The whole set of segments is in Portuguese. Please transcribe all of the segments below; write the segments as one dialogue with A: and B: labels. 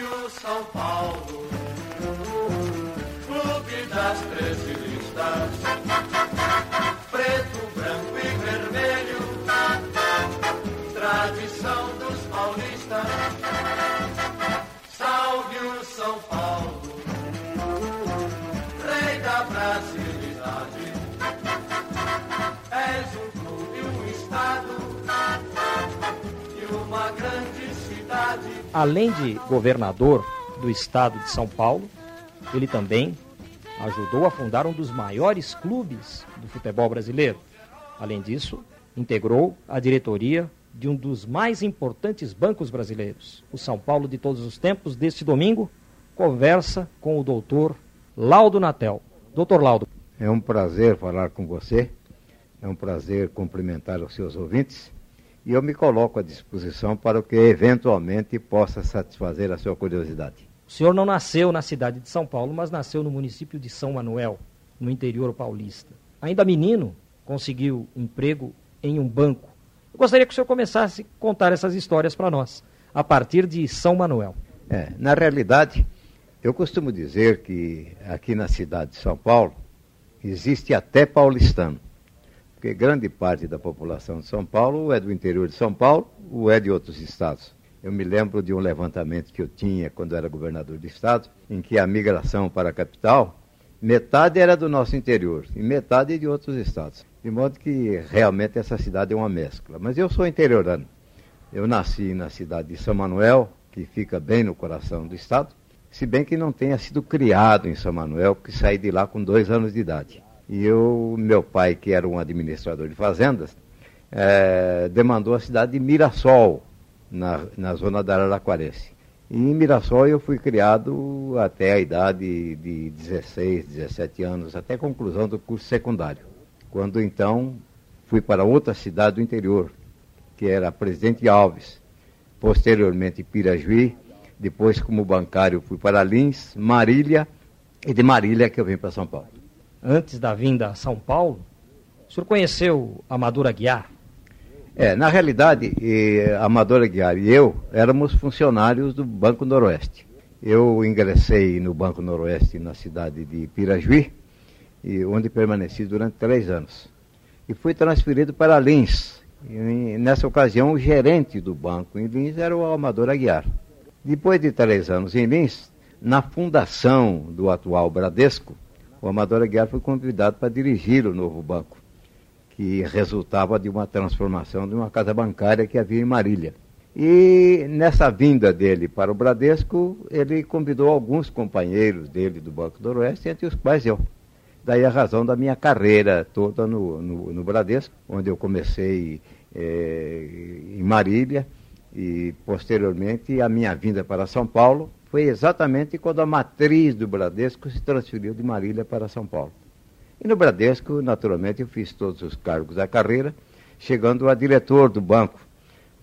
A: Salve o São Paulo,
B: Além de governador do estado de São Paulo, ele também ajudou a fundar um dos maiores clubes do futebol brasileiro. Além disso, integrou a diretoria de um dos mais importantes bancos brasileiros. O São Paulo de todos os tempos, deste domingo, conversa com o doutor Laudo Natel. Doutor Laudo.
C: É um prazer falar com você, é um prazer cumprimentar os seus ouvintes e eu me coloco à disposição para o que eventualmente possa satisfazer a sua curiosidade.
B: O senhor não nasceu na cidade de São Paulo, mas nasceu no município de São Manuel, no interior paulista. Ainda menino, conseguiu emprego em um banco. Eu gostaria que o senhor começasse a contar essas histórias para nós, a partir de São Manuel.
C: É, na realidade, eu costumo dizer que aqui na cidade de São Paulo existe até paulistano porque grande parte da população de São Paulo é do interior de São Paulo ou é de outros estados. Eu me lembro de um levantamento que eu tinha quando era governador do estado, em que a migração para a capital, metade era do nosso interior e metade de outros estados. De modo que realmente essa cidade é uma mescla. Mas eu sou interiorano. Eu nasci na cidade de São Manuel, que fica bem no coração do estado, se bem que não tenha sido criado em São Manuel, porque saí de lá com dois anos de idade. E eu, meu pai, que era um administrador de fazendas, é, demandou a cidade de Mirassol, na, na zona da Araraquarense. E em Mirassol eu fui criado até a idade de 16, 17 anos, até a conclusão do curso secundário. Quando então fui para outra cidade do interior, que era Presidente Alves, posteriormente Pirajuí, depois como bancário fui para Lins, Marília, e de Marília que eu vim para São Paulo
B: antes da vinda a São Paulo, o senhor conheceu Amador Aguiar?
C: É, na realidade, Amador Aguiar e eu éramos funcionários do Banco Noroeste. Eu ingressei no Banco Noroeste na cidade de Pirajuí, e onde permaneci durante três anos. E fui transferido para Lins. E, nessa ocasião, o gerente do banco em Lins era o Amador Aguiar. Depois de três anos em Lins, na fundação do atual Bradesco, o Amador Aguiar foi convidado para dirigir o novo banco, que resultava de uma transformação de uma casa bancária que havia em Marília. E nessa vinda dele para o Bradesco, ele convidou alguns companheiros dele do Banco do Oeste, entre os quais eu. Daí a razão da minha carreira toda no, no, no Bradesco, onde eu comecei é, em Marília e posteriormente a minha vinda para São Paulo, foi exatamente quando a matriz do Bradesco se transferiu de Marília para São Paulo. E no Bradesco, naturalmente, eu fiz todos os cargos da carreira, chegando a diretor do banco,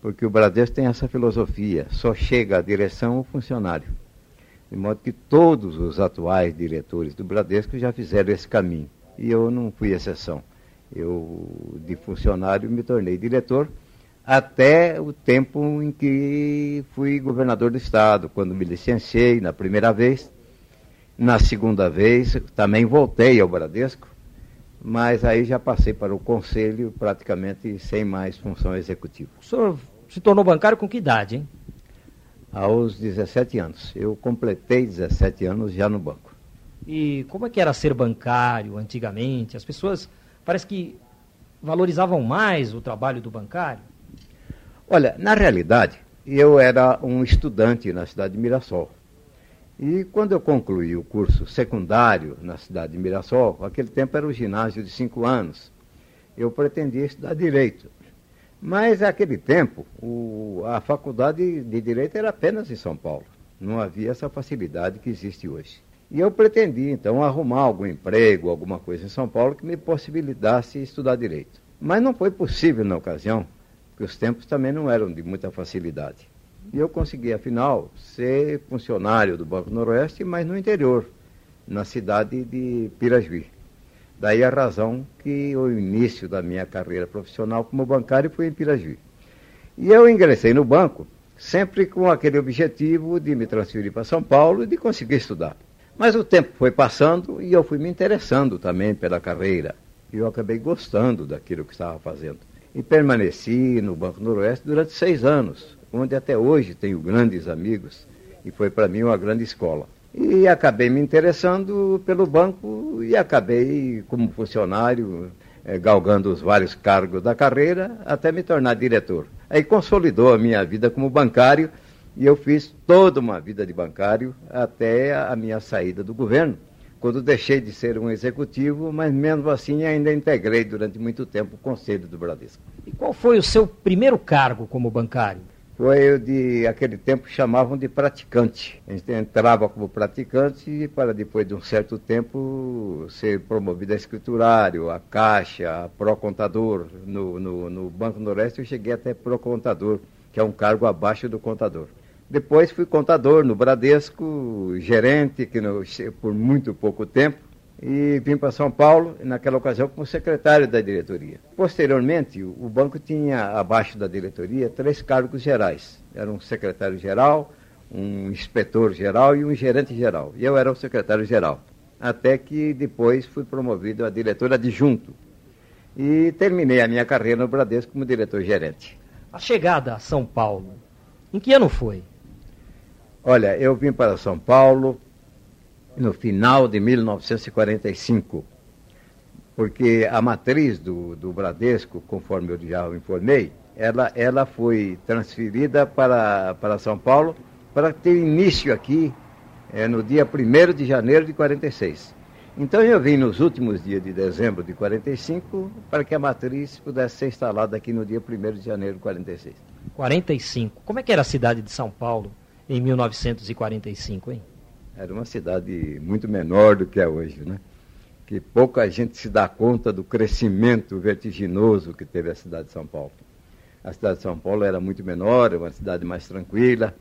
C: porque o Bradesco tem essa filosofia, só chega à direção o funcionário. De modo que todos os atuais diretores do Bradesco já fizeram esse caminho. E eu não fui exceção. Eu, de funcionário, me tornei diretor até o tempo em que fui governador do estado, quando me licenciei na primeira vez. Na segunda vez também voltei ao Bradesco, mas aí já passei para o conselho praticamente sem mais função executiva.
B: O senhor se tornou bancário com que idade, hein?
C: Aos 17 anos. Eu completei 17 anos já no banco.
B: E como é que era ser bancário antigamente? As pessoas parece que valorizavam mais o trabalho do bancário?
C: Olha, na realidade, eu era um estudante na cidade de Mirassol. E quando eu concluí o curso secundário na cidade de Mirassol, aquele tempo era o ginásio de cinco anos, eu pretendia estudar direito. Mas naquele tempo, o, a faculdade de direito era apenas em São Paulo. Não havia essa facilidade que existe hoje. E eu pretendia, então, arrumar algum emprego, alguma coisa em São Paulo que me possibilitasse estudar direito. Mas não foi possível na ocasião, porque os tempos também não eram de muita facilidade. E eu consegui, afinal, ser funcionário do Banco Noroeste, mas no interior, na cidade de Pirajuí. Daí a razão que o início da minha carreira profissional como bancário foi em Pirajuí. E eu ingressei no banco sempre com aquele objetivo de me transferir para São Paulo e de conseguir estudar. Mas o tempo foi passando e eu fui me interessando também pela carreira. E eu acabei gostando daquilo que estava fazendo. E permaneci no Banco Noroeste durante seis anos, onde até hoje tenho grandes amigos e foi para mim uma grande escola. E acabei me interessando pelo banco e acabei, como funcionário, eh, galgando os vários cargos da carreira até me tornar diretor. Aí consolidou a minha vida como bancário e eu fiz toda uma vida de bancário até a minha saída do governo, quando deixei de ser um executivo, mas mesmo assim ainda integrei durante muito tempo o Conselho do Bradesco.
B: E qual foi o seu primeiro cargo como bancário?
C: Foi o de aquele tempo chamavam de praticante. A gente entrava como praticante para depois de um certo tempo ser promovido a escriturário, a caixa, a pró-contador. No, no, no Banco Noroeste eu cheguei até pró-contador, que é um cargo abaixo do contador. Depois fui contador no Bradesco, gerente, que no, por muito pouco tempo, e vim para São Paulo, naquela ocasião, como secretário da diretoria. Posteriormente, o banco tinha, abaixo da diretoria, três cargos gerais. Era um secretário-geral, um inspetor-geral e um gerente-geral. E eu era o secretário-geral. Até que depois fui promovido a diretor adjunto. E terminei a minha carreira no Bradesco como diretor-gerente.
B: A chegada a São Paulo, em que ano foi?
C: Olha, eu vim para São Paulo no final de 1945, porque a matriz do, do Bradesco, conforme eu já informei, ela, ela foi transferida para, para São Paulo para ter início aqui é, no dia 1 de janeiro de 46. Então eu vim nos últimos dias de dezembro de 45 para que a matriz pudesse ser instalada aqui no dia 1 de janeiro de 46.
B: 45. Como é que era a cidade de São Paulo em 1945, hein?
C: Era uma cidade muito menor do que é hoje, né? Que pouca gente se dá conta do crescimento vertiginoso que teve a cidade de São Paulo. A cidade de São Paulo era muito menor, uma cidade mais tranquila.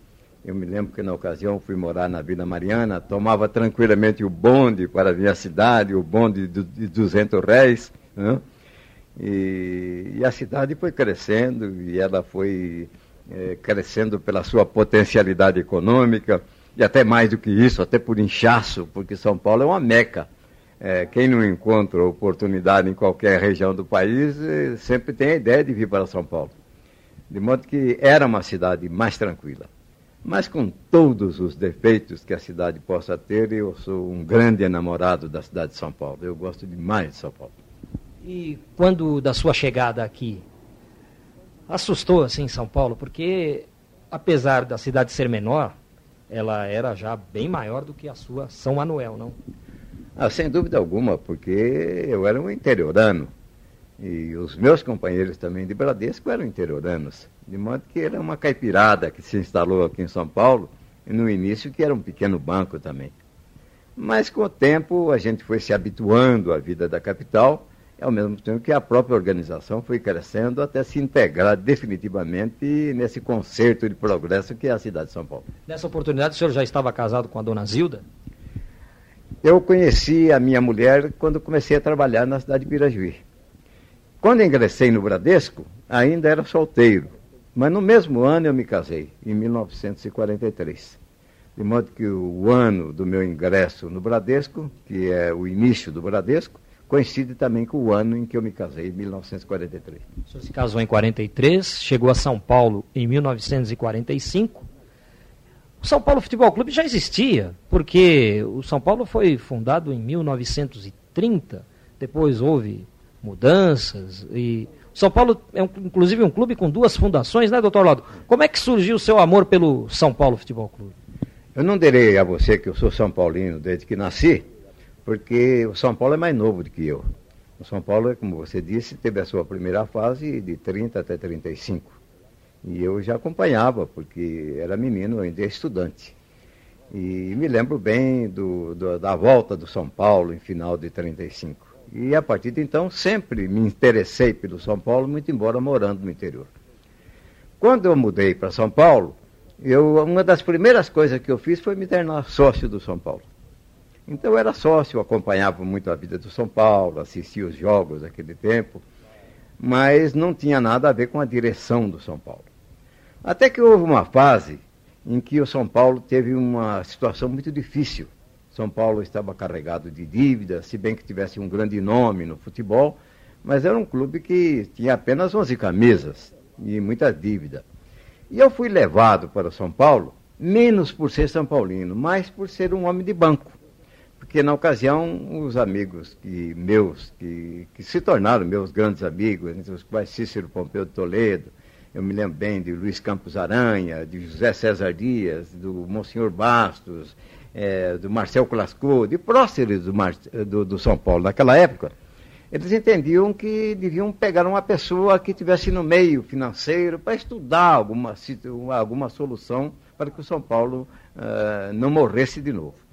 C: Eu me lembro que na ocasião fui morar na Vila Mariana, tomava tranquilamente o bonde para a minha cidade, o bonde de 200 réis. Né? E, e, a cidade foi crescendo e ela foi é, crescendo pela sua potencialidade econômica e até mais do que isso, até por inchaço, porque São Paulo é uma meca. É, quem não encontra oportunidade em qualquer região do país é, sempre tem a ideia de vir para São Paulo. De modo que era uma cidade mais tranquila. Mas com todos os defeitos que a cidade possa ter, eu sou um grande enamorado da cidade de São Paulo. Eu gosto demais de São Paulo.
B: E quando da sua chegada aqui, assustou assim São Paulo? Porque apesar da cidade ser menor, ela era já bem maior do que a sua São Manuel, não?
C: Ah, sem dúvida alguma, porque eu era um interiorano. E os meus companheiros também de Bradesco eram interioranos. De modo que era uma caipirada que se instalou aqui em São Paulo, e no início que era um pequeno banco também. Mas com o tempo a gente foi se habituando à vida da capital ao mesmo tempo que a própria organização foi crescendo até se integrar definitivamente nesse concerto de progresso que é a cidade de São Paulo.
B: Nessa oportunidade, o senhor já estava casado com a dona Zilda?
C: Eu conheci a minha mulher quando comecei a trabalhar na cidade de Pirajuí. Quando ingressei no Bradesco, ainda era solteiro, mas no mesmo ano eu me casei, em 1943. De modo que o ano do meu ingresso no Bradesco, que é o início do Bradesco, coincide também com o ano em que eu me casei, 1943.
B: O senhor se casou em 43, chegou a São Paulo em 1945. O São Paulo Futebol Clube já existia, porque o São Paulo foi fundado em 1930, depois houve mudanças e o São Paulo é um, inclusive um clube com duas fundações, né, doutor Lado? Como é que surgiu o seu amor pelo São Paulo Futebol Clube?
C: Eu não direi a você que eu sou São Paulino desde que nasci, porque o São Paulo é mais novo do que eu. O São Paulo, como você disse, teve a sua primeira fase de 30 até 35. E eu já acompanhava, porque era menino, ainda estudante. E me lembro bem do, do, da volta do São Paulo em final de 35. E a partir de então sempre me interessei pelo São Paulo, muito embora morando no interior. Quando eu mudei para São Paulo, eu, uma das primeiras coisas que eu fiz foi me tornar sócio do São Paulo. Então era sócio, acompanhava muito a vida do São Paulo, assistia os jogos daquele tempo, mas não tinha nada a ver com a direção do São Paulo. Até que houve uma fase em que o São Paulo teve uma situação muito difícil. São Paulo estava carregado de dívidas, se bem que tivesse um grande nome no futebol, mas era um clube que tinha apenas 11 camisas e muita dívida. E eu fui levado para São Paulo, menos por ser São Paulino, mas por ser um homem de banco. Porque na ocasião, os amigos que, meus, que, que se tornaram meus grandes amigos, entre os quais Cícero Pompeu de Toledo, eu me lembro bem de Luiz Campos Aranha, de José César Dias, do Monsenhor Bastos, é, do Marcel Clasco, de próceres do, Mar, do, do São Paulo naquela época, eles entendiam que deviam pegar uma pessoa que estivesse no meio financeiro para estudar alguma, alguma solução para que o São Paulo uh, não morresse de novo.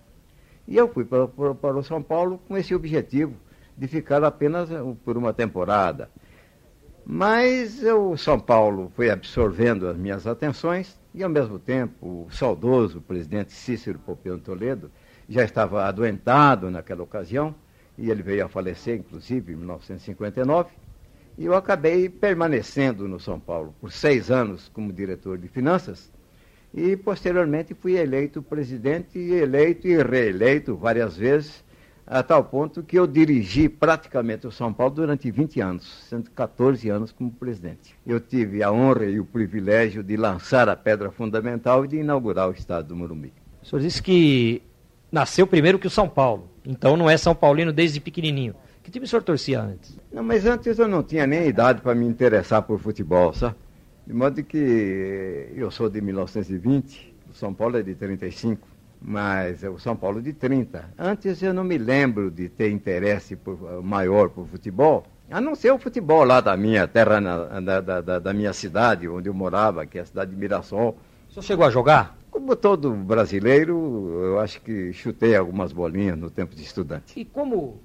C: E eu fui para, para, para, o São Paulo com esse objetivo de ficar apenas por uma temporada. Mas o São Paulo foi absorvendo as minhas atenções e, ao mesmo tempo, o saudoso presidente Cícero Pompeu Toledo já estava adoentado naquela ocasião e ele veio a falecer, inclusive, em 1959. E eu acabei permanecendo no São Paulo por seis anos como diretor de finanças e, posteriormente, fui eleito presidente, eleito e reeleito várias vezes, a tal ponto que eu dirigi praticamente o São Paulo durante 20 anos, sendo 14 anos como presidente. Eu tive a honra e o privilégio de lançar a pedra fundamental e de inaugurar o estado do Morumbi.
B: O senhor disse que nasceu primeiro que o São Paulo. Então não é São Paulino desde pequenininho. Que time o senhor torcia antes?
C: Não, mas antes eu não tinha nem idade para me interessar por futebol, sabe? De modo que eu sou de 1920, o São Paulo é de 35, mas é o São Paulo de 30. Antes eu não me lembro de ter interesse por, maior por futebol, a não ser o futebol lá da minha terra, na, da, da, da, minha cidade, onde eu morava, que é a cidade de Mirassol.
B: O senhor chegou a jogar?
C: Como todo brasileiro, eu acho que chutei algumas bolinhas no tempo de estudante.
B: E como,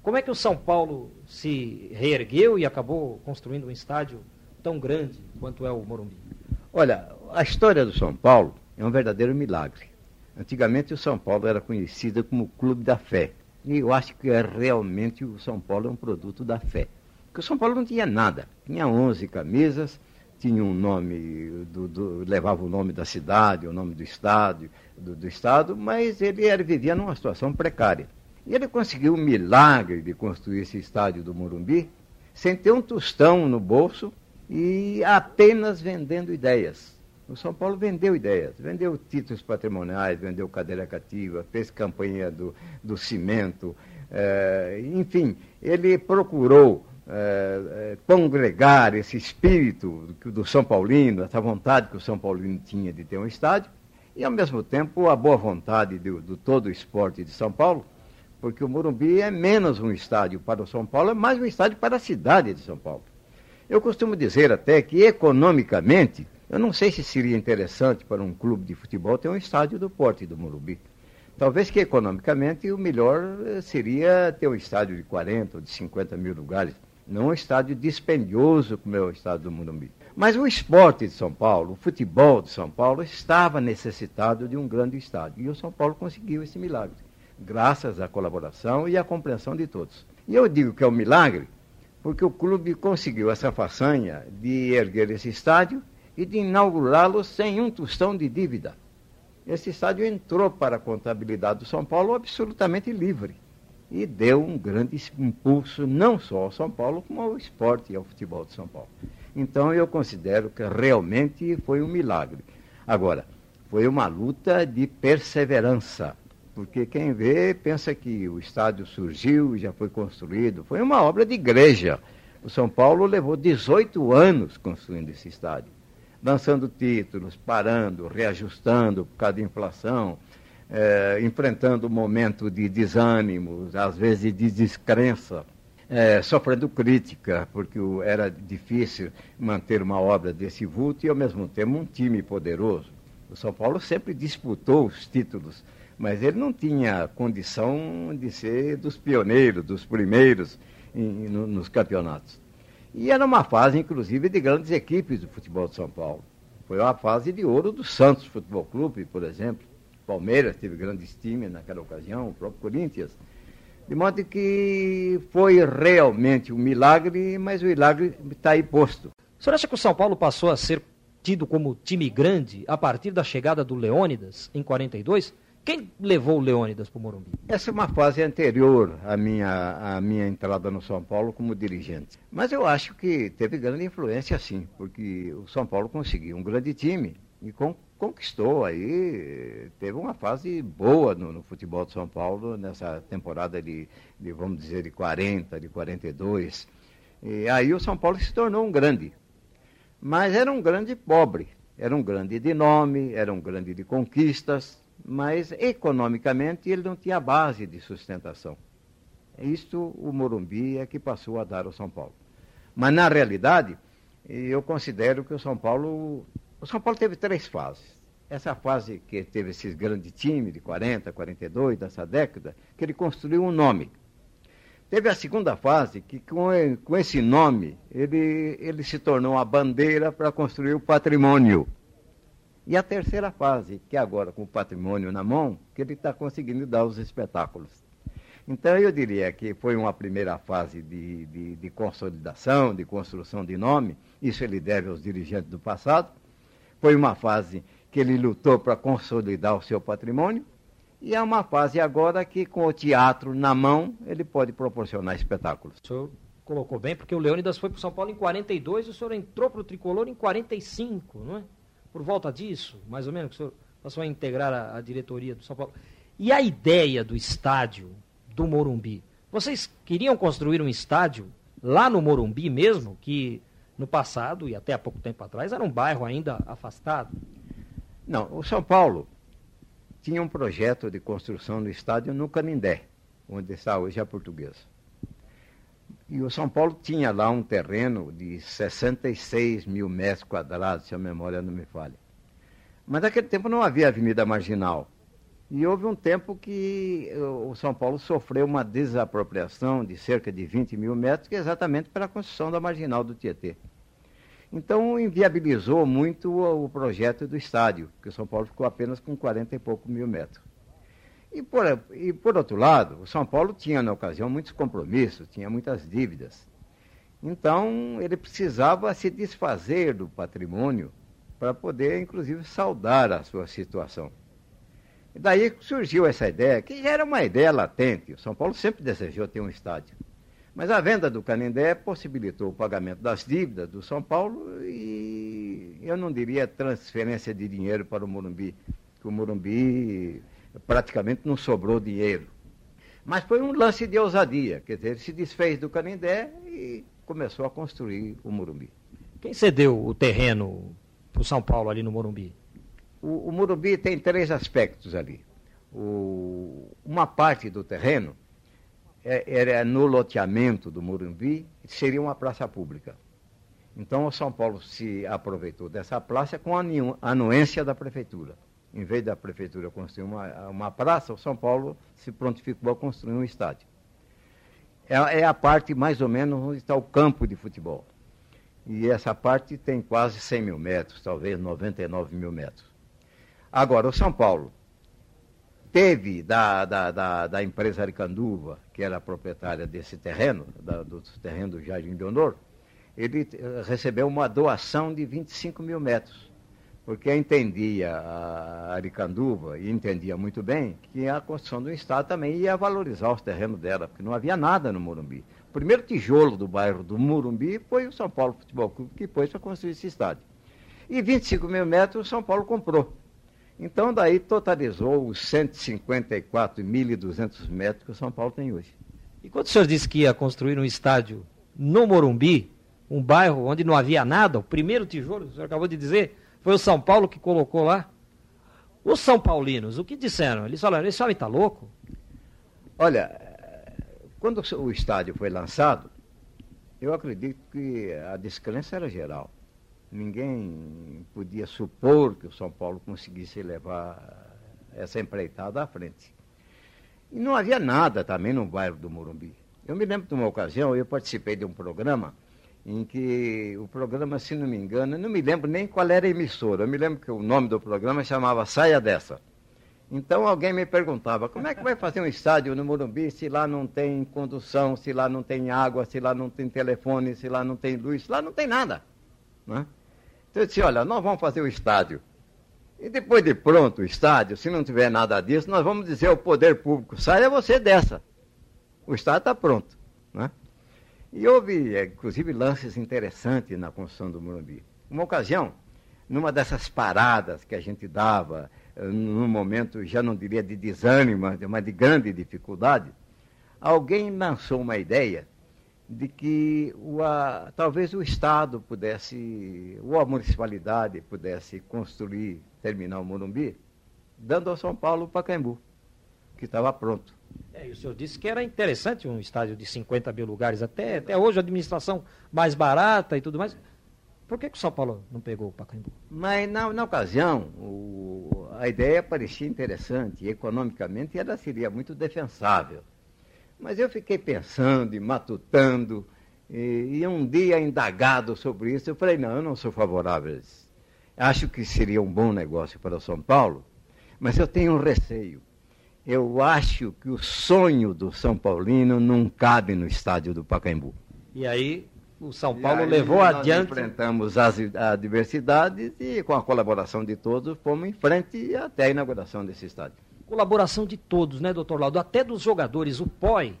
B: como é que o São Paulo se reergueu e acabou construindo um estádio tão grande quanto é o Morumbi?
C: Olha, a história do São Paulo é um verdadeiro milagre. Antigamente o São Paulo era conhecido como o Clube da Fé. E eu acho que é realmente o São Paulo é um produto da fé. Porque o São Paulo não tinha nada. Tinha 11 camisas, tinha um nome, do, do, levava o nome da cidade, o nome do estado, do, do estado, mas ele era, vivia numa situação precária. E ele conseguiu o milagre de construir esse estádio do Morumbi sem ter um tostão no bolso e apenas vendendo ideias. O São Paulo vendeu ideias, vendeu títulos patrimoniais, vendeu cadeira cativa, fez campanha do, do cimento, é, enfim, ele procurou é, congregar esse espírito do, São Paulino, essa vontade que o São Paulino tinha de ter um estádio, e ao mesmo tempo a boa vontade do, do todo o esporte de São Paulo, porque o Morumbi é menos um estádio para o São Paulo, é mais um estádio para a cidade de São Paulo. Eu costumo dizer até que economicamente, eu não sei se seria interessante para um clube de futebol ter um estádio do porte do Morumbi. Talvez que economicamente o melhor eh, seria ter um estádio de 40 ou de 50 mil lugares não um estádio dispendioso como é o estádio do Morumbi. Mas o esporte de São Paulo, o futebol de São Paulo, estava necessitado de um grande estádio. E o São Paulo conseguiu esse milagre, graças à colaboração e à compreensão de todos. E eu digo que é um milagre porque o clube conseguiu essa façanha de erguer esse estádio e de inaugurá-lo sem um tostão de dívida. Esse estádio entrou para a contabilidade do São Paulo absolutamente livre e deu um grande impulso não só ao São Paulo, como ao esporte e ao futebol de São Paulo. Então eu considero que realmente foi um milagre. Agora, foi uma luta de perseverança, porque quem vê pensa que o estádio surgiu já foi construído. Foi uma obra de igreja. O São Paulo levou 18 anos construindo esse estádio, lançando títulos, parando, reajustando por causa da inflação, é, enfrentando um momento de desânimo, às vezes de descrença, é, sofrendo crítica, porque era difícil manter uma obra desse vulto e, ao mesmo tempo, um time poderoso. O São Paulo sempre disputou os títulos, mas ele não tinha condição de ser dos pioneiros, dos primeiros em, no, nos campeonatos. E era uma fase, inclusive, de grandes equipes do futebol de São Paulo. Foi uma fase de ouro do Santos Futebol Clube, por exemplo Palmeiras teve grandes times naquela ocasião, o próprio Corinthians. De modo que foi realmente um milagre, mas o milagre está aí posto.
B: O senhor acha que o São Paulo passou a ser tido como time grande a partir da chegada do Leônidas em 42? Quem levou o Leônidas para o Morumbi?
C: Essa é uma fase anterior à minha, à minha entrada no São Paulo como dirigente. Mas eu acho que teve grande influência sim, porque o São Paulo conseguiu um grande time e conquistou aí, teve uma fase boa no, no, futebol de São Paulo nessa temporada de, de, vamos dizer, de 40, de 42. E aí o São Paulo se tornou um grande. Mas era um grande pobre, era um grande de nome, era um grande de conquistas, mas economicamente ele não tinha base de sustentação. Isto o Morumbi é que passou a dar ao São Paulo. Mas na realidade, eu considero que o São Paulo. O São Paulo teve três fases. Essa fase que teve esses grandes times de 40, 42, dessa década, que ele construiu um nome. Teve a segunda fase, que com, com esse nome, ele, ele se tornou uma bandeira para construir o patrimônio. E a terceira fase, que é agora com o patrimônio na mão, que ele está conseguindo dar os espetáculos. Então eu diria que foi uma primeira fase de, de, de, consolidação, de construção de nome, isso ele deve aos dirigentes do passado. Foi uma fase que ele lutou para consolidar o seu patrimônio, e é uma fase agora que, com o teatro na mão, ele pode proporcionar espetáculos.
B: O senhor colocou bem, porque o Leônidas foi para o São Paulo em 42 e o senhor entrou para o tricolor em 45, não é? Por volta disso, mais ou menos, que o senhor passou a integrar a, a diretoria do São Paulo. E a ideia do estádio do Morumbi? Vocês queriam construir um estádio lá no Morumbi mesmo, que no passado e até há pouco tempo atrás era um bairro ainda afastado?
C: Não, o São Paulo tinha um projeto de construção do estádio no Canindé, onde está hoje a portuguesa. E o São Paulo tinha lá um terreno de 66 mil metros quadrados, se a memória não me falha. Mas naquele tempo não havia avenida marginal. E houve um tempo que o São Paulo sofreu uma desapropriação de cerca de 20 mil metros, é exatamente pela construção da marginal do Tietê. Então inviabilizou muito o projeto do estádio, que o São Paulo ficou apenas com 40 e pouco mil metros. E por, e por outro lado, o São Paulo tinha na ocasião muitos compromissos, tinha muitas dívidas. Então ele precisava se desfazer do patrimônio para poder, inclusive, saldar a sua situação. E daí surgiu essa ideia, que já era uma ideia latente. O São Paulo sempre desejou ter um estádio. Mas a venda do Canindé possibilitou o pagamento das dívidas do São Paulo e eu não diria transferência de dinheiro para o Morumbi, que o Morumbi praticamente não sobrou dinheiro. Mas foi um lance de ousadia, quer dizer, ele se desfez do Canindé e começou a construir o Morumbi.
B: Quem cedeu o terreno para o São Paulo ali no Morumbi?
C: O, o Morumbi tem três aspectos ali. O, uma parte do terreno é, era no loteamento do Morumbi, seria uma praça pública. Então o São Paulo se aproveitou dessa praça com a anuência da prefeitura em vez da prefeitura construir uma, uma praça, o São Paulo se prontificou a construir um estádio. É, é a parte mais ou menos onde está o campo de futebol. E essa parte tem quase 100 mil metros, talvez 99 mil metros. Agora, o São Paulo teve da, da, da, da empresa Aricanduva, que era a proprietária desse terreno, da, do terreno do Jardim de Honor, ele eh, recebeu uma doação de 25 mil metros porque entendia a Aricanduva, e entendia muito bem, que a construção do Estado também ia valorizar os terrenos dela, porque não havia nada no Morumbi. O primeiro tijolo do bairro do Morumbi foi o São Paulo Futebol Clube, que pôs para construir esse estádio. E 25 mil metros o São Paulo comprou. Então, daí totalizou os 154.200 metros que o São Paulo tem hoje.
B: E quando o senhor disse que ia construir um estádio no Morumbi, um bairro onde não havia nada, o primeiro tijolo, o senhor acabou de dizer, foi o São Paulo que colocou lá. Os São Paulinos, o que disseram? Eles falaram, esse homem está louco?
C: Olha, quando o estádio foi lançado, eu acredito que a descrença era geral. Ninguém podia supor que o São Paulo conseguisse levar essa empreitada à frente. E não havia nada também no bairro do Morumbi. Eu me lembro de uma ocasião, eu participei de um programa em que o programa, se não me engano, não me lembro nem qual era a emissora, eu me lembro que o nome do programa chamava Saia Dessa. Então alguém me perguntava, como é que vai fazer um estádio no Morumbi se lá não tem condução, se lá não tem água, se lá não tem telefone, se lá não tem luz, se lá não tem nada. Né? Então eu disse, olha, nós vamos fazer o estádio. E depois de pronto o estádio, se não tiver nada disso, nós vamos dizer ao poder público, saia você dessa. O estádio está pronto. Né? E houve, é, inclusive, lances interessantes na construção do Morumbi. Uma ocasião, numa dessas paradas que a gente dava, eh, num momento, já não diria de desânimo, mas de grande dificuldade, alguém lançou uma ideia de que o, a, talvez o Estado pudesse, ou a municipalidade pudesse construir terminal Morumbi, dando ao São Paulo o Pacaembu, que estava pronto.
B: É, o senhor disse que era interessante um estádio de 50 mil lugares, até, até hoje a administração mais barata e tudo mais. Por que, que o São Paulo não pegou o Pacaembu?
C: Mas na, na ocasião, o, a ideia parecia interessante, e economicamente ela seria muito defensável. Mas eu fiquei pensando e matutando, e, e, um dia indagado sobre isso, eu falei, não, eu não sou favorável a isso. Acho que seria um bom negócio para o São Paulo, mas eu tenho um receio. Eu acho que o sonho do São Paulino não cabe no estádio do Pacaembu.
B: E aí o São Paulo levou nós adiante.
C: Enfrentamos as adversidades e, com a colaboração de todos, fomos em frente até a inauguração desse estádio
B: colaboração de todos, né, doutor Laudo? Até dos jogadores. O Poi,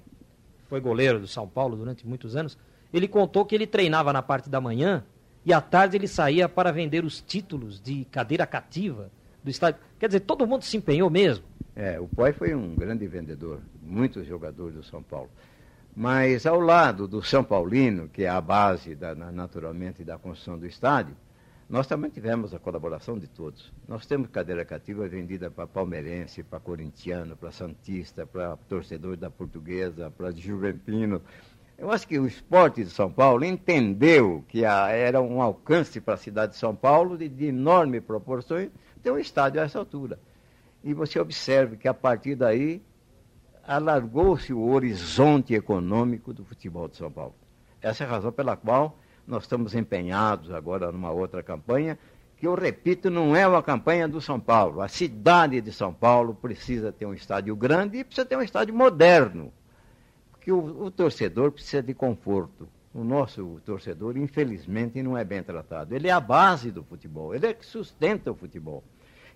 B: foi goleiro do São Paulo durante muitos anos, ele contou que ele treinava na parte da manhã e à tarde ele saía para vender os títulos de cadeira cativa do estádio. Quer dizer, todo mundo se empenhou mesmo.
C: É, o Poi foi um grande vendedor, muitos jogadores do São Paulo. Mas ao lado do São Paulino, que é a base, da, naturalmente, da construção do estádio, nós também tivemos a colaboração de todos. Nós temos cadeira cativa vendida para palmeirense, para corintiano, para santista, para torcedor da portuguesa, para juventino. Eu acho que o esporte de São Paulo entendeu que a, era um alcance para a cidade de São Paulo de, de enorme proporções ter um estádio a essa altura. E você observe que a partir daí alargou-se o horizonte econômico do futebol de São Paulo. Essa é a razão pela qual nós estamos empenhados agora numa outra campanha, que eu repito, não é uma campanha do São Paulo. A cidade de São Paulo precisa ter um estádio grande e precisa ter um estádio moderno. Porque o, o torcedor precisa de conforto. O nosso torcedor, infelizmente, não é bem tratado. Ele é a base do futebol, ele é que sustenta o futebol.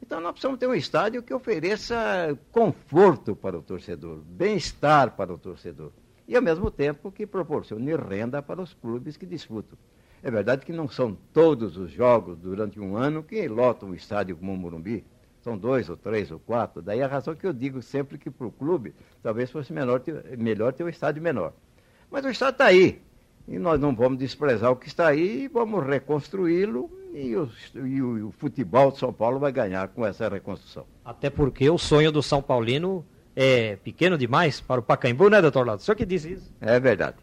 C: Então nós precisamos ter um estádio que ofereça conforto para o torcedor, bem-estar para o torcedor e, ao mesmo tempo, que proporcione renda para os clubes que disputam. É verdade que não são todos os jogos durante um ano que lotam um estádio como o Morumbi. São dois ou três ou quatro. Daí a razão que eu digo sempre que para o clube talvez fosse ter, melhor ter um estádio menor. Mas o estádio está aí. E nós não vamos desprezar o que está aí, vamos reconstruí-lo e, e o, o futebol de São Paulo vai ganhar com essa reconstrução.
B: Até porque o sonho do São Paulino é pequeno demais para o Pacaembu, né, doutor Laudo? O senhor que disse isso.
C: É verdade.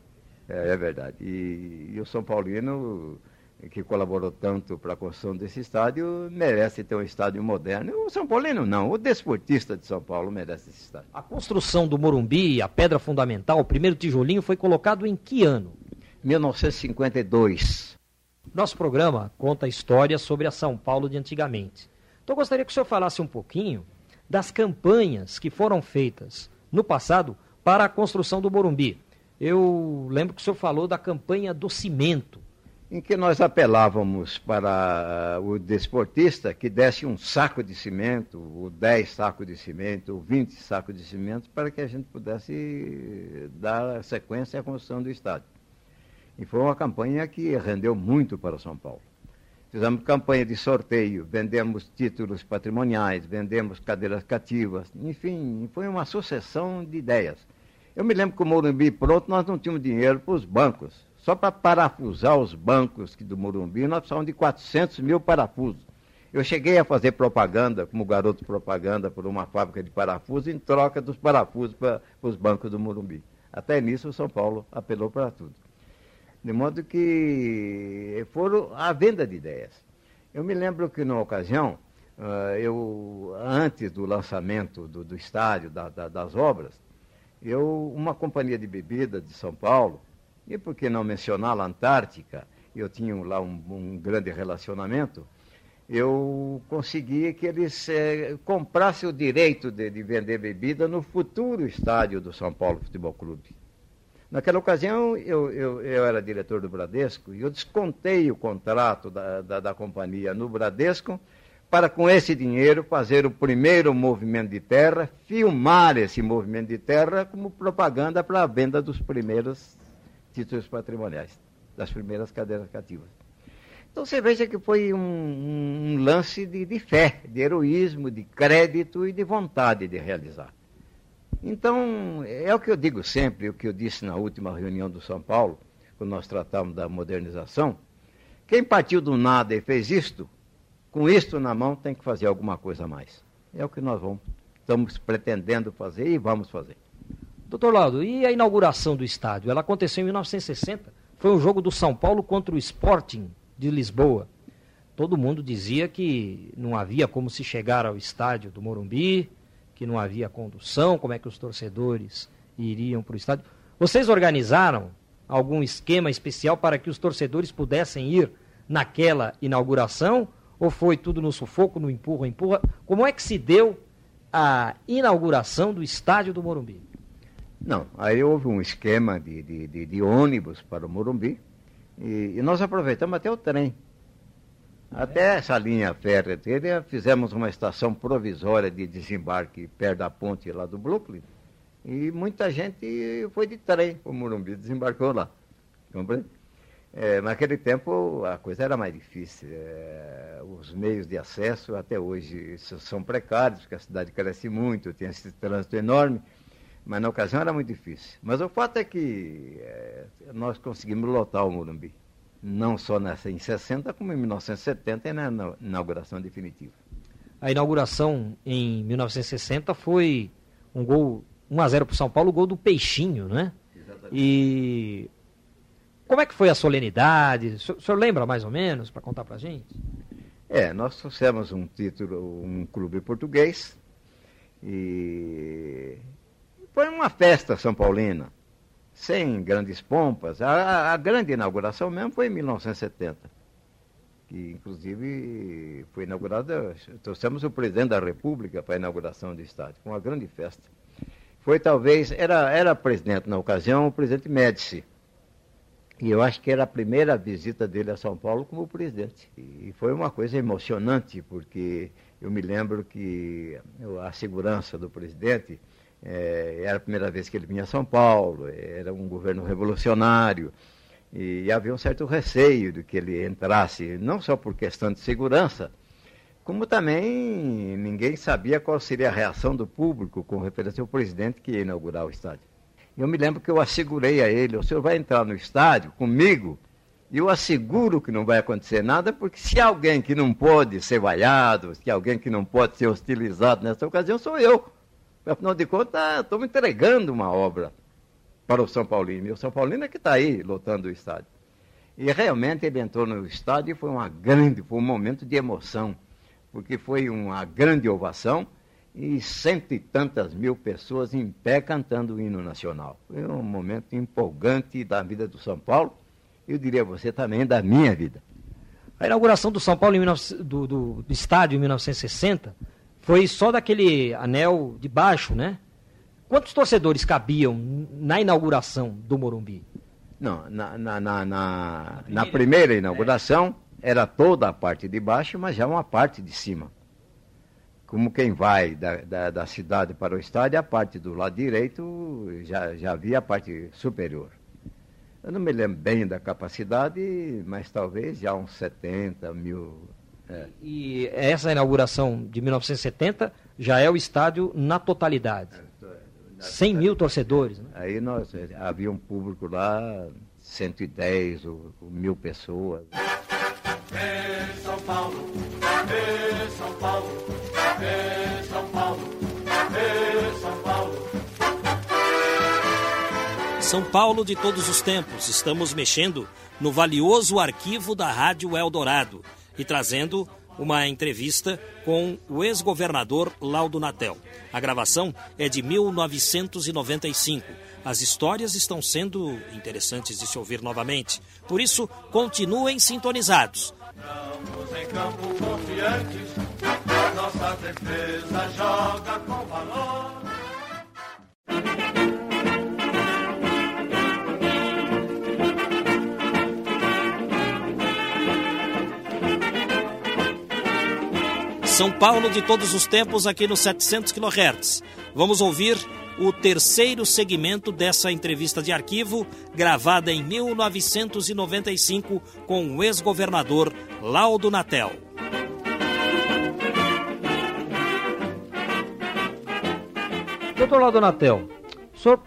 C: É, é verdade. E, e, o São Paulino, que colaborou tanto para a construção desse estádio, merece ter um estádio moderno. O São Paulino não, o desportista de São Paulo merece esse estádio.
B: A construção do Morumbi, a pedra fundamental, o primeiro tijolinho, foi colocado em que ano?
C: 1952.
B: Nosso programa conta a história sobre a São Paulo de antigamente. Então eu gostaria que o senhor falasse um pouquinho das campanhas que foram feitas no passado para a construção do Morumbi. Eu lembro que o senhor falou da campanha do cimento.
C: Em que nós apelávamos para o desportista que desse um saco de cimento, ou 10 sacos de cimento, ou 20 sacos de cimento, para que a gente pudesse dar sequência à construção do estádio. E foi uma campanha que rendeu muito para São Paulo. Fizemos campanha de sorteio, vendemos títulos patrimoniais, vendemos cadeiras cativas, enfim, foi uma sucessão de ideias. Eu me lembro que o Morumbi pronto, nós não tínhamos dinheiro para os bancos. Só para parafusar os bancos do Morumbi, nós precisávamos de 400 mil parafusos. Eu cheguei a fazer propaganda, como garoto propaganda, por uma fábrica de parafusos, em troca dos parafusos para os bancos do Morumbi. Até nisso, o São Paulo apelou para tudo. De modo que foram a venda de ideias. Eu me lembro que, na ocasião, uh, eu, antes do lançamento do, do estádio, da, da, das obras, eu, uma companhia de bebida de São Paulo, e por que não mencionar a Antártica, eu tinha lá um, um grande relacionamento, eu consegui que eles eh, comprassem o direito de, de, vender bebida no futuro estádio do São Paulo Futebol Clube. Naquela ocasião, eu, eu, eu, era diretor do Bradesco e eu descontei o contrato da, da, da, companhia no Bradesco para, com esse dinheiro, fazer o primeiro movimento de terra, filmar esse movimento de terra como propaganda para a venda dos primeiros títulos patrimoniais, das primeiras cadeiras cativas. Então você veja que foi um, um lance de, de fé, de heroísmo, de crédito e de vontade de realizar. Então, é o que eu digo sempre, o que eu disse na última reunião do São Paulo, quando nós tratamos da modernização. Quem partiu do nada e fez isto, com isto na mão tem que fazer alguma coisa a mais. É o que nós vamos, estamos pretendendo fazer e vamos fazer.
B: Doutor Laudo, e a inauguração do estádio? Ela aconteceu em 1960. Foi um jogo do São Paulo contra o Sporting de Lisboa. Todo mundo dizia que não havia como se chegar ao estádio do Morumbi, que não havia condução, como é que os torcedores iriam para o estádio. Vocês organizaram algum esquema especial para que os torcedores pudessem ir naquela inauguração? Ou foi tudo no sufoco, no empurra, empurra? Como é que se deu a inauguração do estádio do Morumbi?
C: Não, aí houve um esquema de, de, de, de ônibus para o Morumbi e, e nós aproveitamos até o trem até essa linha férrea fizemos uma estação provisória de desembarque perto da ponte lá do Brooklyn. E muita gente foi de trem para o Morumbi, desembarcou lá. É, naquele tempo a coisa era mais difícil. É, os meios de acesso até hoje são precários, porque a cidade cresce muito, tem esse trânsito enorme, mas na ocasião era muito difícil. Mas o fato é que é, nós conseguimos lotar o Morumbi não só nessa em 60, como em 1970 e na inauguração definitiva.
B: A inauguração em 1960 foi um gol 1 a 0 para o São Paulo, o gol do Peixinho, né? Exatamente. E como é que foi a solenidade? O senhor, o senhor lembra mais ou menos para contar para a gente?
C: É, nós trouxemos um título, um clube português e foi uma festa são paulina sem grandes pompas. A, a, grande inauguração mesmo foi em 1970, que inclusive foi inaugurada, trouxemos o presidente da República para a inauguração do estádio, com uma grande festa. Foi talvez, era, era presidente na ocasião, o presidente Médici. E eu acho que era a primeira visita dele a São Paulo como presidente. E foi uma coisa emocionante, porque eu me lembro que a segurança do presidente é, era a primeira vez que ele vinha a São Paulo, era um governo revolucionário, e havia um certo receio de que ele entrasse, não só por questão de segurança, como também ninguém sabia qual seria a reação do público com referência ao presidente que ia inaugurar o estádio. Eu me lembro que eu assegurei a ele: o senhor vai entrar no estádio comigo? E eu asseguro que não vai acontecer nada, porque se alguém que não pode ser vaiado, se alguém que não pode ser hostilizado nessa ocasião, sou eu. Afinal de contas, estamos entregando uma obra para o São Paulino. E o São Paulino é que está aí lotando o estádio. E realmente ele entrou no estádio e foi uma grande, foi um momento de emoção, porque foi uma grande ovação e cento e tantas mil pessoas em pé cantando o hino nacional. Foi um momento empolgante da vida do São Paulo, eu diria a você também da minha vida.
B: A inauguração do São Paulo, em 19, do, do, do estádio em 1960, foi só daquele anel de baixo, né? Quantos torcedores cabiam na inauguração do Morumbi?
C: Não, na, na, na, na, na primeira inauguração era toda a parte de baixo, mas já uma parte de cima. Como quem vai da, da, da cidade para o estádio, a parte do lado direito já, já havia a parte superior. Eu não me lembro bem da capacidade, mas talvez já uns 70 mil
B: é. E essa inauguração de 1970 já é o estádio na totalidade. 100 mil torcedores. Né?
C: Aí nós, é, havia um público lá, 110 ou, ou mil pessoas. Em São Paulo, em São Paulo,
B: em São Paulo, em São Paulo. São Paulo de todos os tempos, estamos mexendo no valioso arquivo da Rádio Eldorado e trazendo uma entrevista com o ex-governador Laudo Natel. A gravação é de 1995. As histórias estão sendo interessantes de se ouvir novamente. Por isso, continuem sintonizados. Estamos em campo confiantes, a nossa defesa joga com valor.
D: São Paulo de todos os tempos aqui no 700 kHz. Vamos ouvir o terceiro segmento dessa entrevista de arquivo, gravada em 1995 com o ex-governador Laudo Natel.
B: Doutor Laudo Natel, o senhor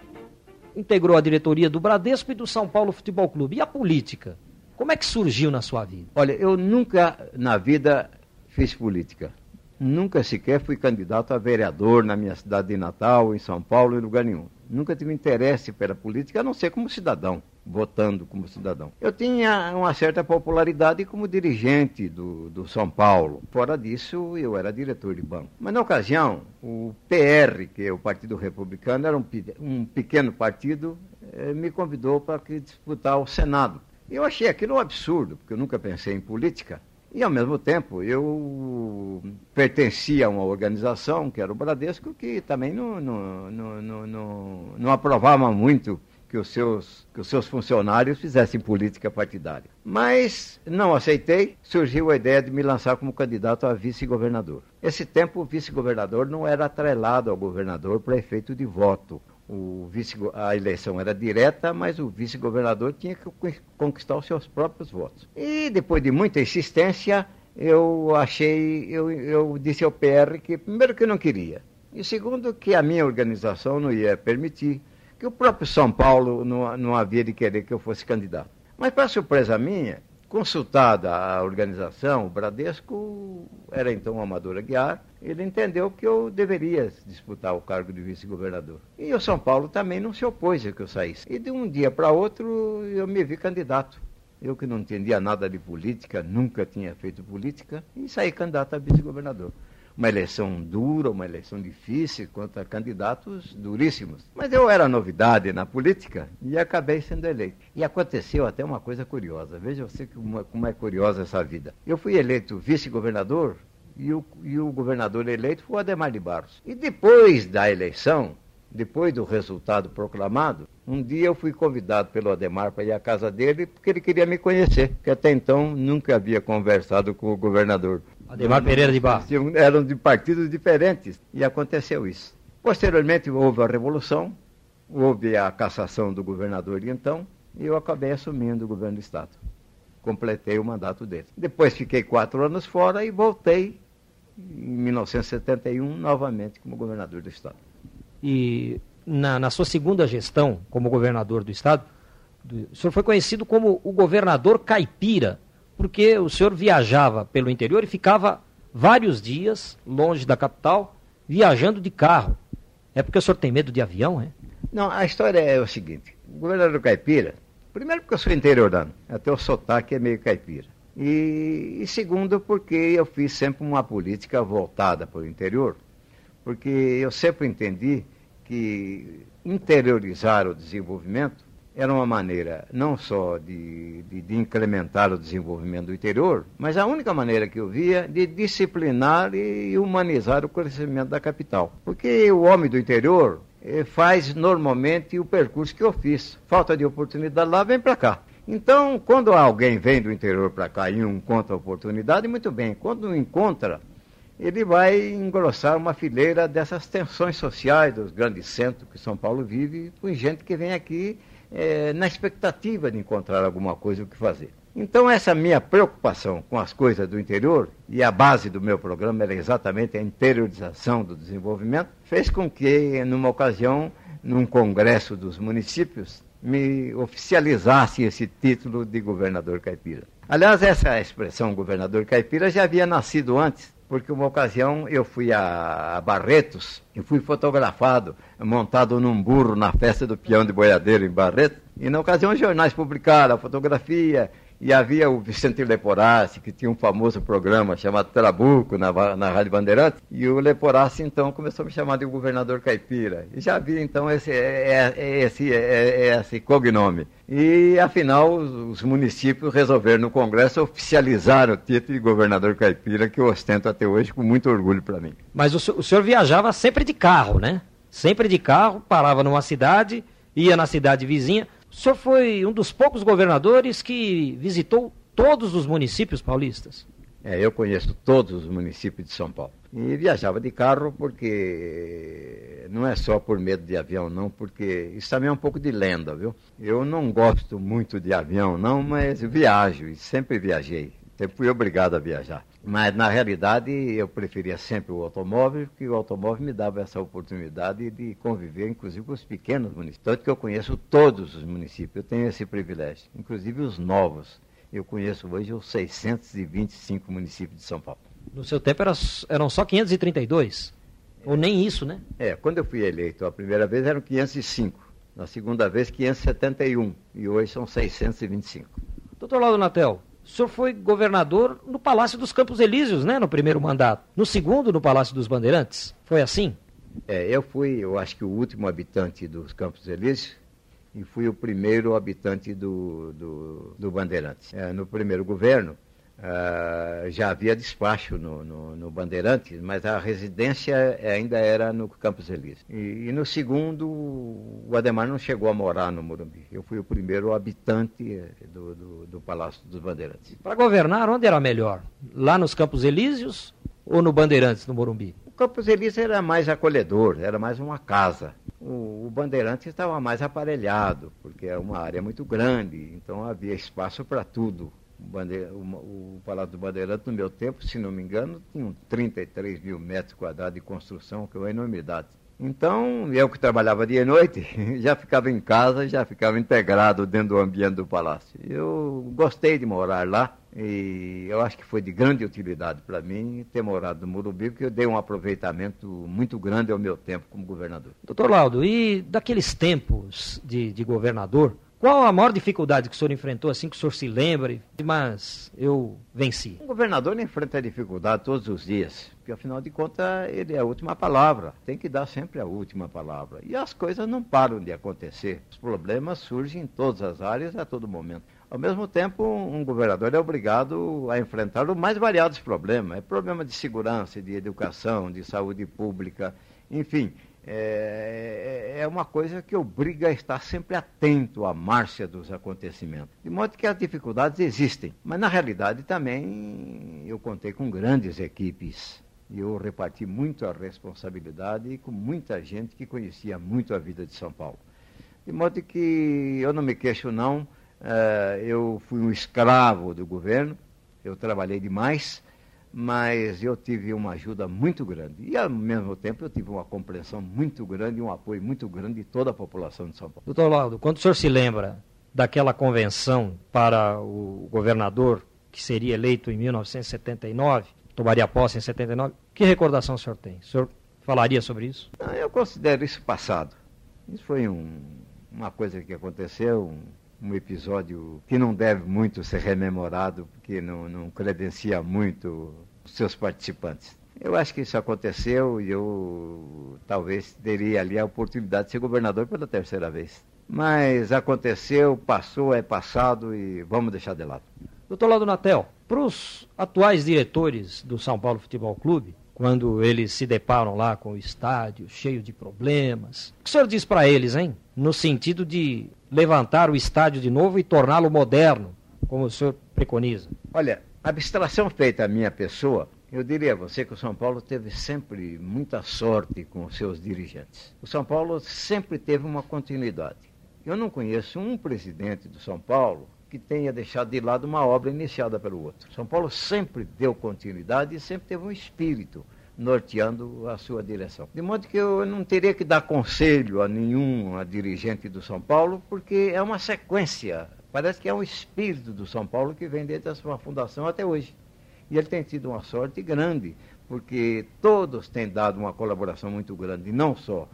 B: integrou a diretoria do Bradesco e do São Paulo Futebol Clube. E a política? Como é que surgiu na sua vida?
C: Olha, eu nunca na vida fiz política. Nunca sequer fui candidato a vereador na minha cidade de Natal, em São Paulo, em lugar nenhum. Nunca tive interesse pela política, a não ser como cidadão, votando como cidadão. Eu tinha uma certa popularidade como dirigente do, do São Paulo. Fora disso, eu era diretor de banco. Mas na ocasião, o PR, que é o Partido Republicano, era um, um pequeno partido, eh, me convidou para disputar o Senado. Eu achei aquilo um absurdo, porque eu nunca pensei em política. E, ao mesmo tempo, eu pertencia a uma organização, que era o Bradesco, que também não, não, não, não, não aprovava muito que os, seus, que os seus funcionários fizessem política partidária. Mas não aceitei, surgiu a ideia de me lançar como candidato a vice-governador. Esse tempo, o vice-governador não era atrelado ao governador para efeito de voto o vice, a eleição era direta, mas o vice-governador tinha que conquistar os seus próprios votos. E depois de muita insistência, eu achei, eu, eu disse ao PR que, primeiro, que eu não queria, e segundo, que a minha organização não ia permitir, que o próprio São Paulo não, não havia de querer que eu fosse candidato. Mas, para surpresa minha, Consultada a organização, o Bradesco era então o Amador Aguiar, ele entendeu que eu deveria disputar o cargo de vice-governador. E o São Paulo também não se opôs a que eu saísse. E de um dia para outro eu me vi candidato. Eu que não entendia nada de política, nunca tinha feito política, e saí candidato a vice-governador uma eleição dura, uma eleição difícil, contra candidatos duríssimos. Mas eu era novidade na política e acabei sendo eleito. E aconteceu até uma coisa curiosa. Veja você como é curiosa essa vida. Eu fui eleito vice-governador e o, e o governador eleito foi o Ademar de Barros. E depois da eleição, depois do resultado proclamado, um dia eu fui convidado pelo Ademar para ir à casa dele porque ele queria me conhecer, porque até então nunca havia conversado com o governador.
B: Ademar Pereira de Barros.
C: Eram de partidos diferentes e aconteceu isso. Posteriormente houve a Revolução, houve a cassação do governador de então e eu acabei assumindo o governo do Estado. Completei o mandato dele. Depois fiquei quatro anos fora e voltei em 1971 novamente como governador do Estado.
B: E na, na sua segunda gestão como governador do Estado, o senhor foi conhecido como o governador caipira porque o senhor viajava pelo interior e ficava vários dias longe da capital, viajando de carro. É porque o senhor tem medo de avião, é?
C: Não, a história é o seguinte: o governador caipira, primeiro porque eu sou interiorano, até o sotaque é meio caipira. E, e segundo, porque eu fiz sempre uma política voltada para o interior, porque eu sempre entendi que interiorizar o desenvolvimento era uma maneira não só de, de, de, incrementar o desenvolvimento do interior, mas a única maneira que eu via de disciplinar e humanizar o crescimento da capital. Porque o homem do interior faz normalmente o percurso que eu fiz. Falta de oportunidade lá, vem para cá. Então, quando alguém vem do interior para cá e não encontra oportunidade, muito bem. Quando não encontra, ele vai engrossar uma fileira dessas tensões sociais dos grandes centros que São Paulo vive, com gente que vem aqui é, na expectativa de encontrar alguma coisa o que fazer. Então, essa minha preocupação com as coisas do interior, e a base do meu programa era exatamente a interiorização do desenvolvimento, fez com que, numa ocasião, num congresso dos municípios, me oficializasse esse título de governador caipira. Aliás, essa expressão governador caipira já havia nascido antes, porque uma ocasião eu fui a Barretos e fui fotografado montado num burro na festa do peão de boiadeiro em Barretos. E na ocasião os jornais publicaram a fotografia e havia o Vicente Leporassi, que tinha um famoso programa chamado Trabuco na, na Rádio Bandeirantes, e o Leporassi então começou a me chamar de governador caipira. E já havia então esse, é, é, esse, é, esse cognome. E afinal os, os, municípios resolveram no Congresso oficializar o título de governador caipira, que eu ostento até hoje com muito orgulho para mim.
B: Mas o, o senhor viajava sempre de carro, né? Sempre de carro, parava numa cidade, ia na cidade vizinha. O senhor foi um dos poucos governadores que visitou todos os municípios paulistas.
C: É, eu conheço todos os municípios de São Paulo. E viajava de carro porque não é só por medo de avião, não, porque isso também é um pouco de lenda, viu? Eu não gosto muito de avião, não, mas viajo e sempre viajei. Sempre fui obrigado a viajar. Mas, na realidade, eu preferia sempre o automóvel, porque o automóvel me dava essa oportunidade de conviver, inclusive, com os pequenos municípios. Tanto que eu conheço todos os municípios, eu tenho esse privilégio, inclusive os novos. Eu conheço hoje os 625 municípios de São Paulo.
B: No seu tempo era, eram só 532? Ou nem isso, né?
C: É, quando eu fui eleito a primeira vez eram 505, na segunda vez 571 e hoje são 625.
B: Doutor Laudo Natel, o senhor foi governador no Palácio dos Campos Elíseos, né, no primeiro mandato. No segundo, no Palácio dos Bandeirantes. Foi assim?
C: É, eu fui, eu acho que o último habitante dos Campos Elíseos e fui o primeiro habitante do, do, do Bandeirantes. É, no primeiro governo, Uh, já havia despacho no, no, no, Bandeirantes, mas a residência ainda era no Campos Elíseos. E, e, no segundo, o Ademar não chegou a morar no Morumbi. Eu fui o primeiro habitante eh, do, do, do Palácio dos Bandeirantes.
B: Para governar, onde era melhor? Lá nos Campos Elíseos ou no Bandeirantes, no Morumbi?
C: O Campos Elíseos era mais acolhedor, era mais uma casa. O, Bandeirantes estava mais aparelhado, porque é uma área muito grande, então havia espaço para tudo O, o, Palácio do Bandeirante, no meu tempo, se não me engano, tinha 33 mil metros quadrados de construção, que é uma enormidade. Então, eu que trabalhava dia e noite, já ficava em casa, já ficava integrado dentro do ambiente do palácio. Eu gostei de morar lá e eu acho que foi de grande utilidade para mim ter morado no Murubi, porque eu dei um aproveitamento muito grande ao meu tempo como governador.
B: Doutor Laudo, e daqueles tempos de, de governador, qual a maior dificuldade que o senhor enfrentou, assim que o senhor se lembre, mas eu venci?
C: O governador enfrenta dificuldade todos os dias, porque afinal de contas ele é a última palavra, tem que dar sempre a última palavra. E as coisas não param de acontecer, os problemas surgem em todas as áreas a todo momento. Ao mesmo tempo, um governador é obrigado a enfrentar os mais variados problemas. É problema de segurança, de educação, de saúde pública, enfim, é, é, é uma coisa que obriga a estar sempre atento à marcha dos acontecimentos. De modo que as dificuldades existem, mas na realidade também eu contei com grandes equipes. E eu reparti muito a responsabilidade com muita gente que conhecia muito a vida de São Paulo. De modo que eu não me queixo, não. É, eu fui um escravo do governo, eu trabalhei demais mas eu tive uma ajuda muito grande. E, ao mesmo tempo, eu tive uma compreensão muito grande e um apoio muito grande de toda a população de São Paulo.
B: Doutor Laudo, quando o senhor se lembra daquela convenção para o governador que seria eleito em 1979, tomaria posse em 79, que recordação o senhor tem? O senhor falaria sobre isso?
C: Não, eu considero isso passado. Isso foi um, uma coisa que aconteceu, um, um episódio que não deve muito ser rememorado, porque não, não credencia muito os seus participantes. Eu acho que isso aconteceu e eu talvez teria ali a oportunidade de ser governador pela terceira vez. Mas aconteceu, passou, é passado e vamos deixar de lado.
B: Doutor Lado Natel, para os atuais diretores do São Paulo Futebol Clube, quando eles se deparam lá com o estádio cheio de problemas, o que o senhor diz para eles, hein? No sentido de levantar o estádio de novo e torná-lo moderno, como o senhor preconiza?
C: Olha, abstração feita à minha pessoa, eu diria a você que o São Paulo teve sempre muita sorte com os seus dirigentes. O São Paulo sempre teve uma continuidade. Eu não conheço um presidente do São Paulo que tenha deixado de lado uma obra iniciada pelo outro. São Paulo sempre deu continuidade e sempre teve um espírito norteando a sua direção. De modo que eu não teria que dar conselho a nenhum a dirigente do São Paulo, porque é uma sequência. Parece que é um espírito do São Paulo que vem desde a sua fundação até hoje. E ele tem tido uma sorte grande, porque todos têm dado uma colaboração muito grande, não só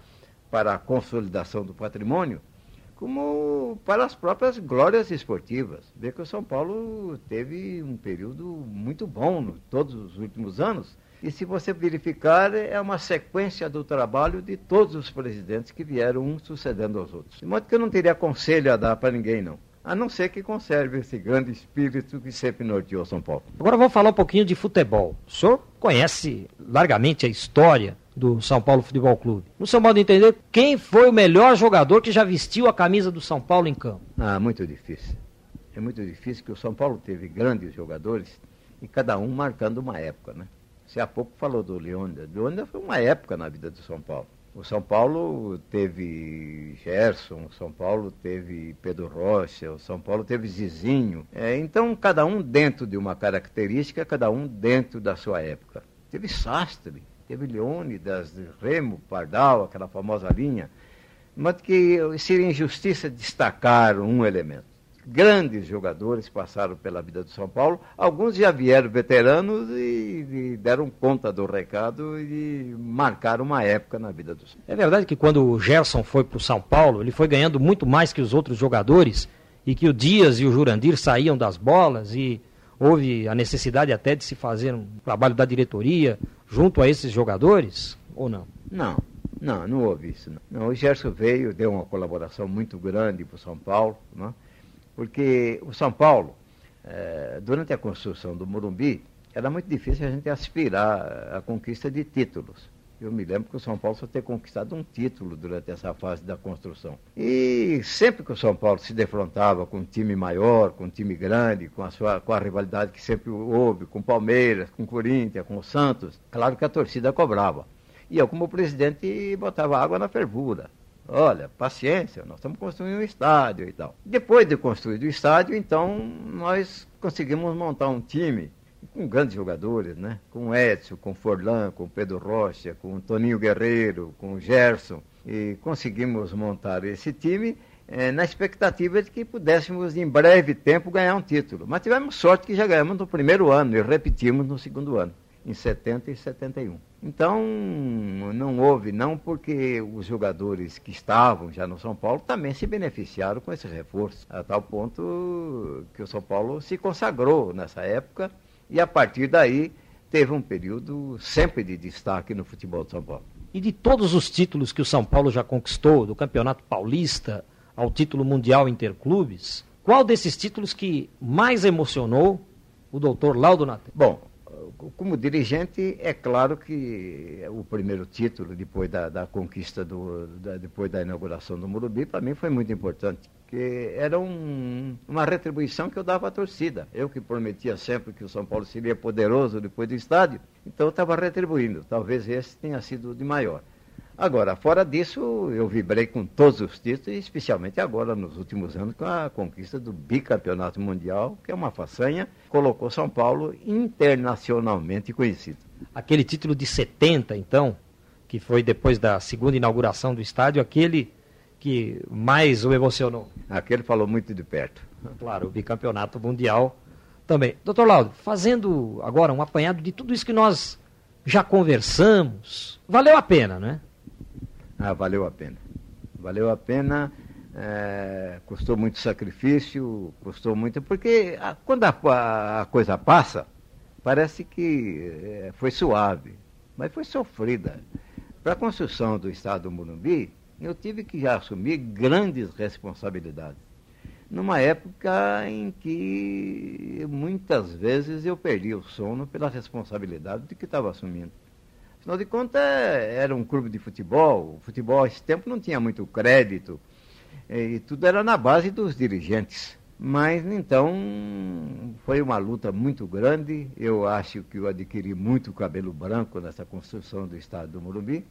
C: para a consolidação do patrimônio, como para as próprias glórias esportivas. Vê que o São Paulo teve um período muito bom todos os últimos anos, e se você verificar, é uma sequência do trabalho de todos os presidentes que vieram um sucedendo aos outros. De modo que eu não teria conselho a dar para ninguém, não. A não ser que conserve esse grande espírito que sempre norteou São Paulo.
B: Agora vamos falar um pouquinho de futebol. O senhor conhece largamente a história do São Paulo Futebol Clube. No seu modo de entender, quem foi o melhor jogador que já vestiu a camisa do São Paulo em campo?
C: Ah, muito difícil. É muito difícil que o São Paulo teve grandes jogadores e cada um marcando uma época, né? Você há pouco falou do Leônidas. Leônidas foi uma época na vida do São Paulo. O São Paulo teve Gerson, o São Paulo teve Pedro Rocha, o São Paulo teve Zizinho. É, então, cada um dentro de uma característica, cada um dentro da sua época. Teve Sastre, teve Leônidas, Remo, Pardal, aquela famosa linha. Mas que seria injustiça destacar um elemento grandes jogadores passaram pela vida do São Paulo. Alguns já vieram veteranos e, e deram conta do recado e marcaram uma época na vida do São Paulo.
B: É verdade que quando o Gerson foi para o São Paulo, ele foi ganhando muito mais que os outros jogadores e que o Dias e o Jurandir saíam das bolas e houve a necessidade até de se fazer um trabalho da diretoria junto a esses jogadores ou não?
C: Não, não, não houve isso. Não. não o Gerson veio, deu uma colaboração muito grande para o São Paulo, não? Porque o São Paulo, eh, durante a construção do Morumbi, era muito difícil a gente aspirar à conquista de títulos. Eu me lembro que o São Paulo só ter conquistado um título durante essa fase da construção. E sempre que o São Paulo se defrontava com um time maior, com um time grande, com a, sua, com a rivalidade que sempre houve, com o Palmeiras, com o Corinthians, com o Santos, claro que a torcida cobrava. E eu, como presidente, botava água na fervura. Olha, paciência, nós estamos construindo um estádio e tal. Depois de construído o estádio, então, nós conseguimos montar um time com grandes jogadores, né? Com Edson, com Forlan, com Pedro Rocha, com Toninho Guerreiro, com Gerson. E conseguimos montar esse time eh, na expectativa de que pudéssemos, em breve tempo, ganhar um título. Mas tivemos sorte que já ganhamos no primeiro ano e repetimos no segundo ano, em 70 e 71. Então, não houve, não porque os jogadores que estavam já no São Paulo também se beneficiaram com esse reforço, a tal ponto que o São Paulo se consagrou nessa época e a partir daí teve um período sempre de destaque no futebol de São Paulo.
B: E de todos os títulos que o São Paulo já conquistou, do Campeonato Paulista ao título mundial interclubes, qual desses títulos que mais emocionou o doutor Laudo Natel?
C: Bom, como dirigente, é claro que o primeiro título, depois da, da conquista, do, da, depois da inauguração do Morumbi, para mim foi muito importante, porque era um, uma retribuição que eu dava à torcida. Eu que prometia sempre que o São Paulo seria poderoso depois do estádio, então eu estava retribuindo. Talvez esse tenha sido de maior. Agora, fora disso, eu vibrei com todos os títulos, especialmente agora, nos últimos anos, com a conquista do bicampeonato mundial, que é uma façanha, colocou São Paulo internacionalmente conhecido.
B: Aquele título de 70, então, que foi depois da segunda inauguração do estádio, aquele que mais o emocionou.
C: Aquele falou muito de perto.
B: Claro, o bicampeonato mundial também. Doutor Laudo, fazendo agora um apanhado de tudo isso que nós já conversamos, valeu a pena, né?
C: Ah, valeu a pena. Valeu a pena, é, custou muito sacrifício, custou muito. Porque a, quando a, a, coisa passa, parece que é, foi suave, mas foi sofrida. Para a construção do Estado do Morumbi, eu tive que assumir grandes responsabilidades. Numa época em que muitas vezes eu perdi o sono pela responsabilidade de que estava assumindo. Afinal de contas, era um clube de futebol. O futebol, esse tempo, não tinha muito crédito. E tudo era na base dos dirigentes. Mas, então, foi uma luta muito grande. Eu acho que eu adquiri muito cabelo branco nessa construção do estado do Morumbi.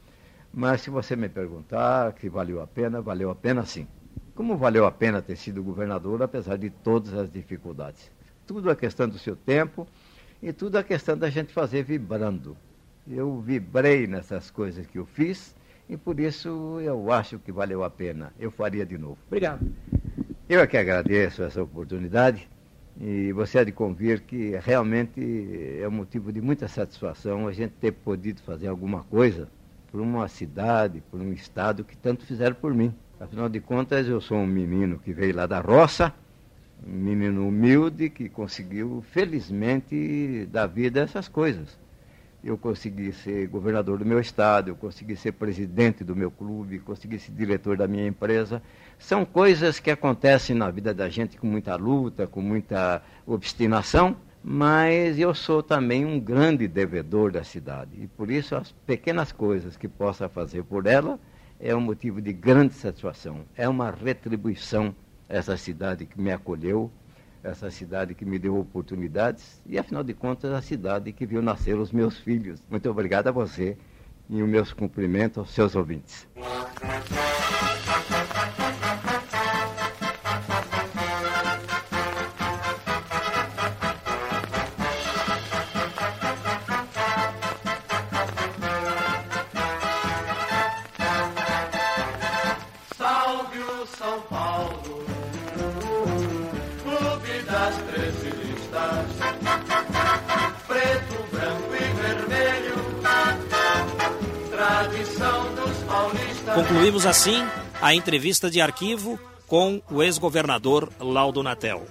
C: Mas, se você me perguntar se valeu a pena, valeu a pena sim. Como valeu a pena ter sido governador, apesar de todas as dificuldades? Tudo a questão do seu tempo e tudo a questão da gente fazer vibrando eu vibrei nessas coisas que eu fiz e por isso eu acho que valeu a pena. Eu faria de novo.
B: Obrigado.
C: Eu é que agradeço essa oportunidade e você há de convir que realmente é um motivo de muita satisfação a gente ter podido fazer alguma coisa por uma cidade, por um estado que tanto fizeram por mim. Afinal de contas, eu sou um menino que veio lá da roça, um menino humilde que conseguiu, felizmente, dar vida a essas coisas eu consegui ser governador do meu estado, eu consegui ser presidente do meu clube, consegui ser diretor da minha empresa. São coisas que acontecem na vida da gente com muita luta, com muita obstinação, mas eu sou também um grande devedor da cidade. E por isso as pequenas coisas que possa fazer por ela é um motivo de grande satisfação. É uma retribuição essa cidade que me acolheu, essa cidade que me deu oportunidades e, afinal de contas, a cidade que viu nascer os meus filhos. Muito obrigado a você e o meus cumprimentos aos seus ouvintes.
B: Concluímos assim a entrevista de arquivo com o ex-governador Laudo Natel.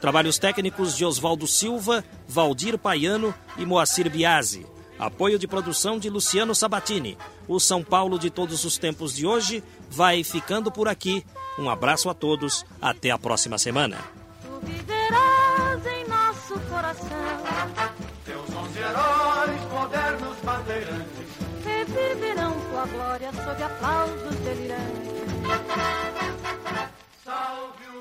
B: Trabalhos técnicos de Oswaldo Silva, Valdir Paiano e Moacir Biasi. Apoio de produção de Luciano Sabatini. O São Paulo de todos os tempos de hoje vai ficando por aqui. Um abraço a todos. Até a próxima semana. Tu viverás em nosso coração.
D: Glória sob aplausos delirantes.
A: Salve o.